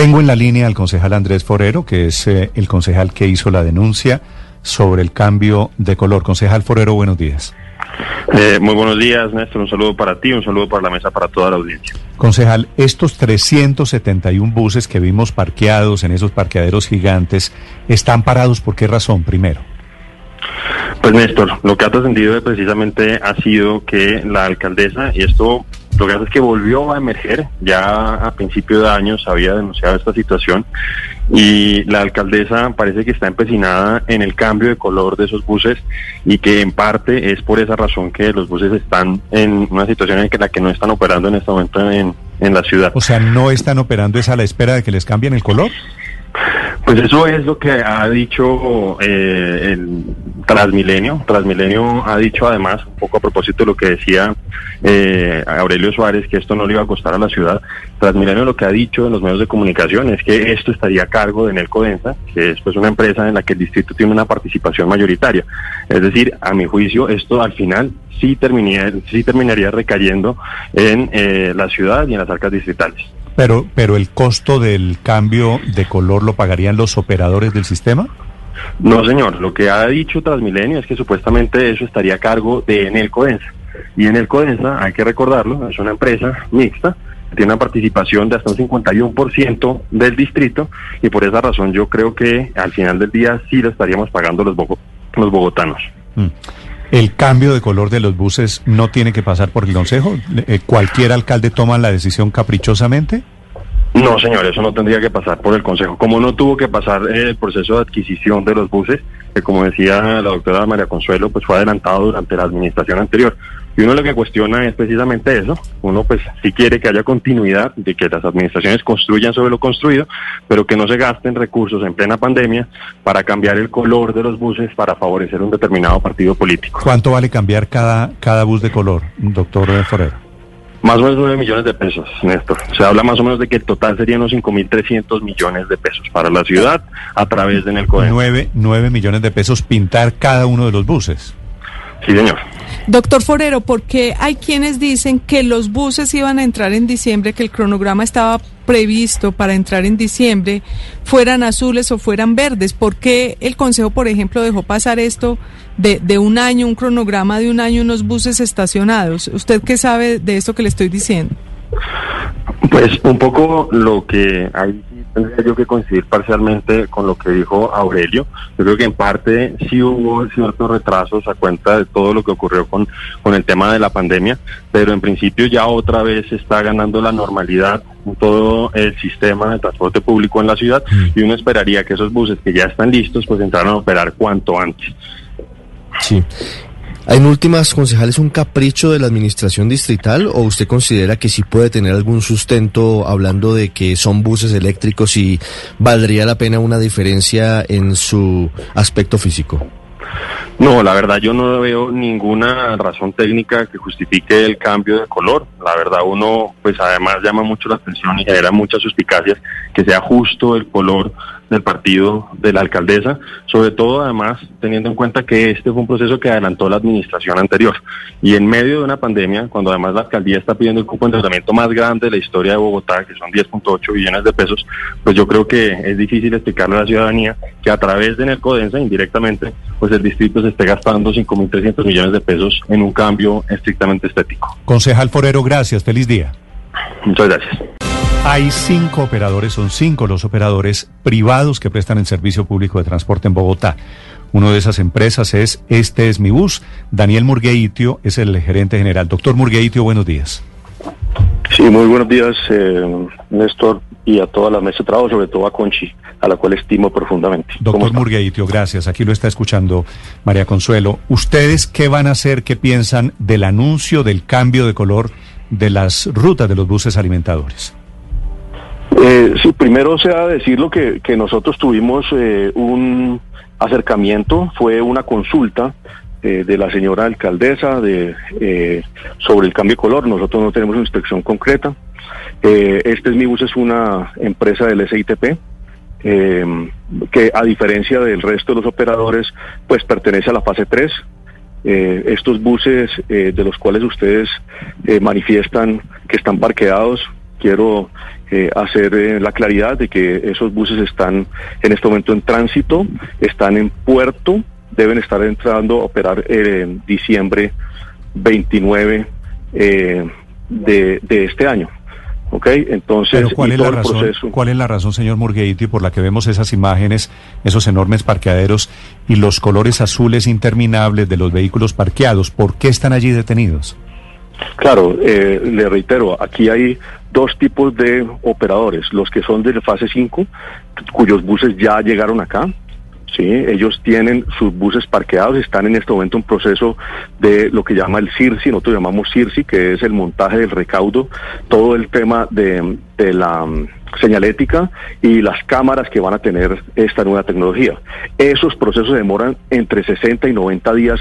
Tengo en la línea al concejal Andrés Forero, que es eh, el concejal que hizo la denuncia sobre el cambio de color. Concejal Forero, buenos días. Eh, muy buenos días, Néstor. Un saludo para ti, un saludo para la mesa, para toda la audiencia. Concejal, estos 371 buses que vimos parqueados en esos parqueaderos gigantes, ¿están parados por qué razón, primero? Pues Néstor, lo que ha trascendido precisamente ha sido que la alcaldesa, y esto lo que hace es que volvió a emerger, ya a principio de año se había denunciado esta situación y la alcaldesa parece que está empecinada en el cambio de color de esos buses y que en parte es por esa razón que los buses están en una situación en la que no están operando en este momento en, en la ciudad. O sea, ¿no están operando es a la espera de que les cambien el color? Pues eso es lo que ha dicho eh, el Transmilenio. Transmilenio ha dicho además, un poco a propósito de lo que decía eh, Aurelio Suárez, que esto no le iba a costar a la ciudad. Transmilenio lo que ha dicho en los medios de comunicación es que esto estaría a cargo de Nelco Densa, que es pues una empresa en la que el distrito tiene una participación mayoritaria. Es decir, a mi juicio, esto al final sí terminaría, sí terminaría recayendo en eh, la ciudad y en las arcas distritales. Pero, pero el costo del cambio de color lo pagarían los operadores del sistema. No, señor. Lo que ha dicho Transmilenio es que supuestamente eso estaría a cargo de Enel Codensa. Y Enel Codensa, hay que recordarlo, es una empresa mixta, tiene una participación de hasta un 51% del distrito y por esa razón yo creo que al final del día sí lo estaríamos pagando los, los bogotanos. Mm. ¿El cambio de color de los buses no tiene que pasar por el Consejo? Eh, ¿Cualquier alcalde toma la decisión caprichosamente? No, señor, eso no tendría que pasar por el Consejo. Como no tuvo que pasar el proceso de adquisición de los buses, que como decía la doctora María Consuelo, pues fue adelantado durante la administración anterior. Y uno lo que cuestiona es precisamente eso. Uno pues si quiere que haya continuidad, de que las administraciones construyan sobre lo construido, pero que no se gasten recursos en plena pandemia para cambiar el color de los buses para favorecer un determinado partido político. ¿Cuánto vale cambiar cada, cada bus de color, doctor Forero? Más o menos 9 millones de pesos, Néstor. Se habla más o menos de que el total serían unos 5.300 millones de pesos para la ciudad a través de Nelcoden. 9, 9 millones de pesos pintar cada uno de los buses. Sí, señor. Doctor Forero, porque hay quienes dicen que los buses iban a entrar en diciembre, que el cronograma estaba previsto para entrar en diciembre, fueran azules o fueran verdes? ¿Por qué el Consejo, por ejemplo, dejó pasar esto de, de un año, un cronograma de un año, unos buses estacionados? ¿Usted qué sabe de esto que le estoy diciendo? Pues un poco lo que hay tendría yo que coincidir parcialmente con lo que dijo Aurelio. Yo creo que en parte sí hubo ciertos retrasos a cuenta de todo lo que ocurrió con, con el tema de la pandemia, pero en principio ya otra vez está ganando la normalidad todo el sistema de transporte público en la ciudad mm. y uno esperaría que esos buses que ya están listos pues entraran a operar cuanto antes. Sí. En últimas, concejales, un capricho de la administración distrital o usted considera que sí puede tener algún sustento hablando de que son buses eléctricos y valdría la pena una diferencia en su aspecto físico? No, la verdad yo no veo ninguna razón técnica que justifique el cambio de color. La verdad uno pues además llama mucho la atención y genera muchas suspicacias que sea justo el color del partido de la alcaldesa, sobre todo además teniendo en cuenta que este fue un proceso que adelantó la administración anterior. Y en medio de una pandemia, cuando además la alcaldía está pidiendo el cupo de endeudamiento más grande de la historia de Bogotá, que son 10.8 billones de pesos, pues yo creo que es difícil explicarle a la ciudadanía que a través de Nercodensa, indirectamente, pues el distrito se esté gastando 5.300 millones de pesos en un cambio estrictamente estético. Concejal Forero, gracias. Feliz día. Muchas gracias. Hay cinco operadores, son cinco los operadores privados que prestan el servicio público de transporte en Bogotá. Una de esas empresas es Este es mi bus. Daniel Murgueitio es el gerente general. Doctor Murgueitio, buenos días. Sí, muy buenos días, eh, Néstor, y a toda la mesa de trabajo, sobre todo a Conchi, a la cual estimo profundamente. Doctor Murgueitio, gracias. Aquí lo está escuchando María Consuelo. ¿Ustedes qué van a hacer, qué piensan del anuncio del cambio de color de las rutas de los buses alimentadores? Eh, sí, primero sea decirlo que, que nosotros tuvimos eh, un acercamiento, fue una consulta eh, de la señora alcaldesa de, eh, sobre el cambio de color. Nosotros no tenemos una inspección concreta. este es mi bus es una empresa del SITP. que a diferencia del resto de los operadores, pues pertenece a la fase 3, estos buses de los cuales ustedes manifiestan que están parqueados quiero eh, hacer eh, la claridad de que esos buses están en este momento en tránsito, están en puerto, deben estar entrando a operar en diciembre 29 de, de este año. ¿Ok? Entonces, Pero ¿cuál, es la razón, ¿cuál es la razón, señor Murgueiti, por la que vemos esas imágenes, esos enormes parqueaderos y los colores azules interminables de los vehículos parqueados? ¿Por qué están allí detenidos? Claro, eh, le reitero, aquí hay dos tipos de operadores, los que son de fase 5, cuyos buses ya llegaron acá, ¿sí? Ellos tienen sus buses parqueados, están en este momento en proceso de lo que llama el CIRSI, nosotros llamamos CIRSI, que es el montaje del recaudo, todo el tema de, la mm, señalética y las cámaras que van a tener esta nueva tecnología. Esos procesos demoran entre 60 y 90 días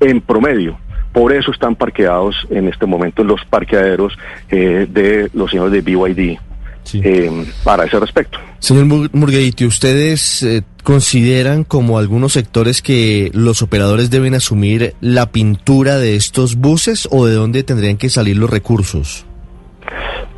en promedio. Por eso están parqueados en este momento en los parqueaderos eh, de los señores de BYD. Eh, para ese respecto. Señor Murgueiti, ¿ustedes eh, consideran como algunos sectores que los operadores deben asumir la pintura de estos buses o de dónde tendrían que salir los recursos?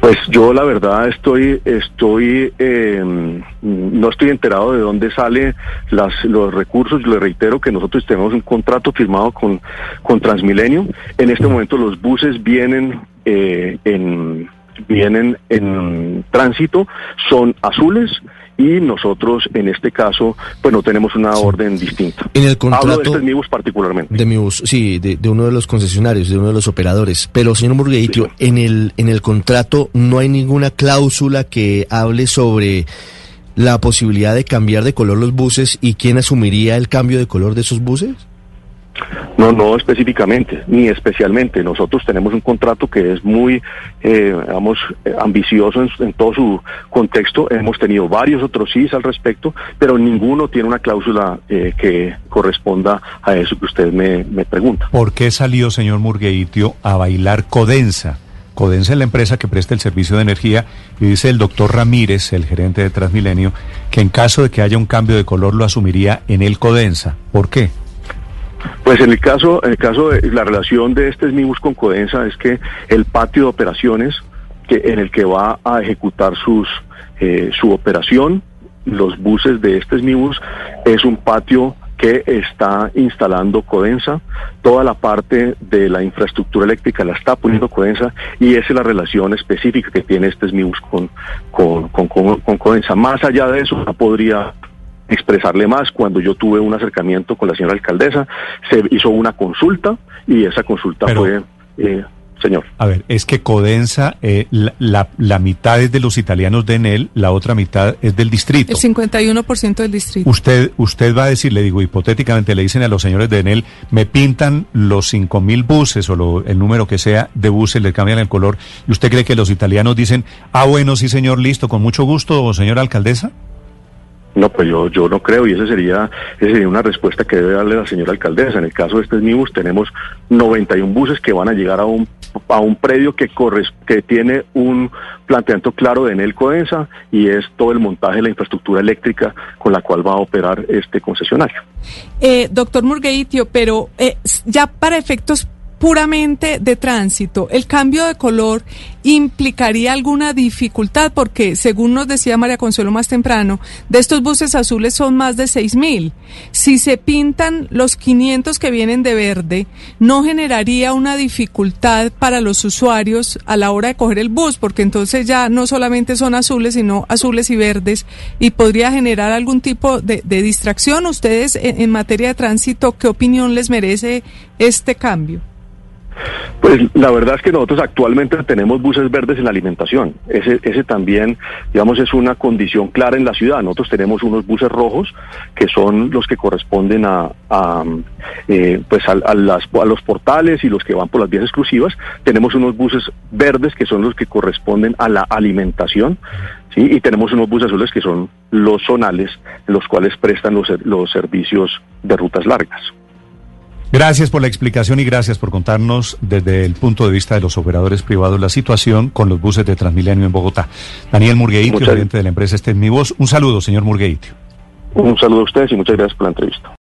Pues yo la verdad estoy, estoy, em, no estoy enterado de dónde salen los recursos. Le reitero que nosotros tenemos un contrato firmado con, con Transmilenio. En este momento los buses vienen eh, en vienen en tránsito, son azules y nosotros en este caso pues no tenemos una orden distinta. En el contrato Hablo de este MIBUS particularmente. De MIBUS, sí, de, uno de los concesionarios, de uno de los operadores. Pero señor Murgueitio, en el en el contrato no hay ninguna cláusula que hable sobre la posibilidad de cambiar de color los buses y quién asumiría el cambio de color de esos buses? No, no específicamente, ni especialmente. Nosotros tenemos un contrato que es muy, eh, digamos, eh, ambicioso en, todo su contexto. Hemos tenido varios otros sí al respecto, pero ninguno tiene una cláusula eh, que corresponda a eso que usted me, pregunta. ¿Por qué salió, señor Murgueitio, a bailar Codensa? Codensa es la empresa que presta el servicio de energía y dice el doctor Ramírez, el gerente de Transmilenio, que en caso de que haya un cambio de color lo asumiría en el Codensa. ¿Por qué? Pues en el caso, en el caso de la relación de este SMIBUS con Codensa es que el patio de operaciones que en el que va a ejecutar sus eh, su operación, los buses de este SMIBUS, es un patio que está instalando Codensa, toda la parte de la infraestructura eléctrica la está poniendo Codensa y esa es la relación específica que tiene este SMIBUS con, con, con, con Codensa. Más allá de eso, no podría expresarle más. Cuando yo tuve un acercamiento con la señora alcaldesa, se hizo una consulta y esa consulta fue... Eh, señor. A ver, es que Codensa, eh, la, la, mitad es de los italianos de Enel, la otra mitad es del distrito. El 51% del distrito. Usted, usted va a decir, le digo, hipotéticamente le dicen a los señores de Enel, me pintan los cinco mil buses o el número que sea de buses, le cambian el color, y usted cree que los italianos dicen, ah, bueno, sí, señor, listo, con mucho gusto, señora alcaldesa? No, pues yo, yo no creo y esa sería, esa sería una respuesta que debe darle la señora alcaldesa. En el caso de este MIBUS tenemos 91 buses que van a llegar a un, a un predio que, que tiene un planteamiento claro de Enel Codensa y es todo el montaje de la infraestructura eléctrica con la cual va a operar este concesionario. Eh, doctor Murgueitio, pero eh, ya para efectos puramente de tránsito, ¿el cambio de color implicaría alguna dificultad? Porque, según nos decía María Consuelo más temprano, de estos buses azules son más de 6.000. Si se pintan los 500 que vienen de verde, ¿no generaría una dificultad para los usuarios a la hora de coger el bus? Porque entonces ya no solamente son azules, sino azules y verdes, y podría generar algún tipo de, distracción. ¿Ustedes, en materia de tránsito, qué opinión les merece este cambio? Pues la verdad es que nosotros actualmente tenemos buses verdes en la alimentación. Ese, ese también, digamos, es una condición clara en la ciudad. Nosotros tenemos unos buses rojos que son los que corresponden a, eh, pues a, los portales y los que van por las vías exclusivas. Tenemos unos buses verdes que son los que corresponden a la alimentación. ¿sí? Y tenemos unos buses azules que son los zonales, los cuales prestan los, los servicios de rutas largas. Gracias por la explicación y gracias por contarnos desde el punto de vista de los operadores privados la situación con los buses de Transmilenio en Bogotá. Daniel Murgueitio, gerente de la empresa Este es mi voz. Un saludo, señor Murgueitio. Un saludo a ustedes y muchas gracias por la entrevista.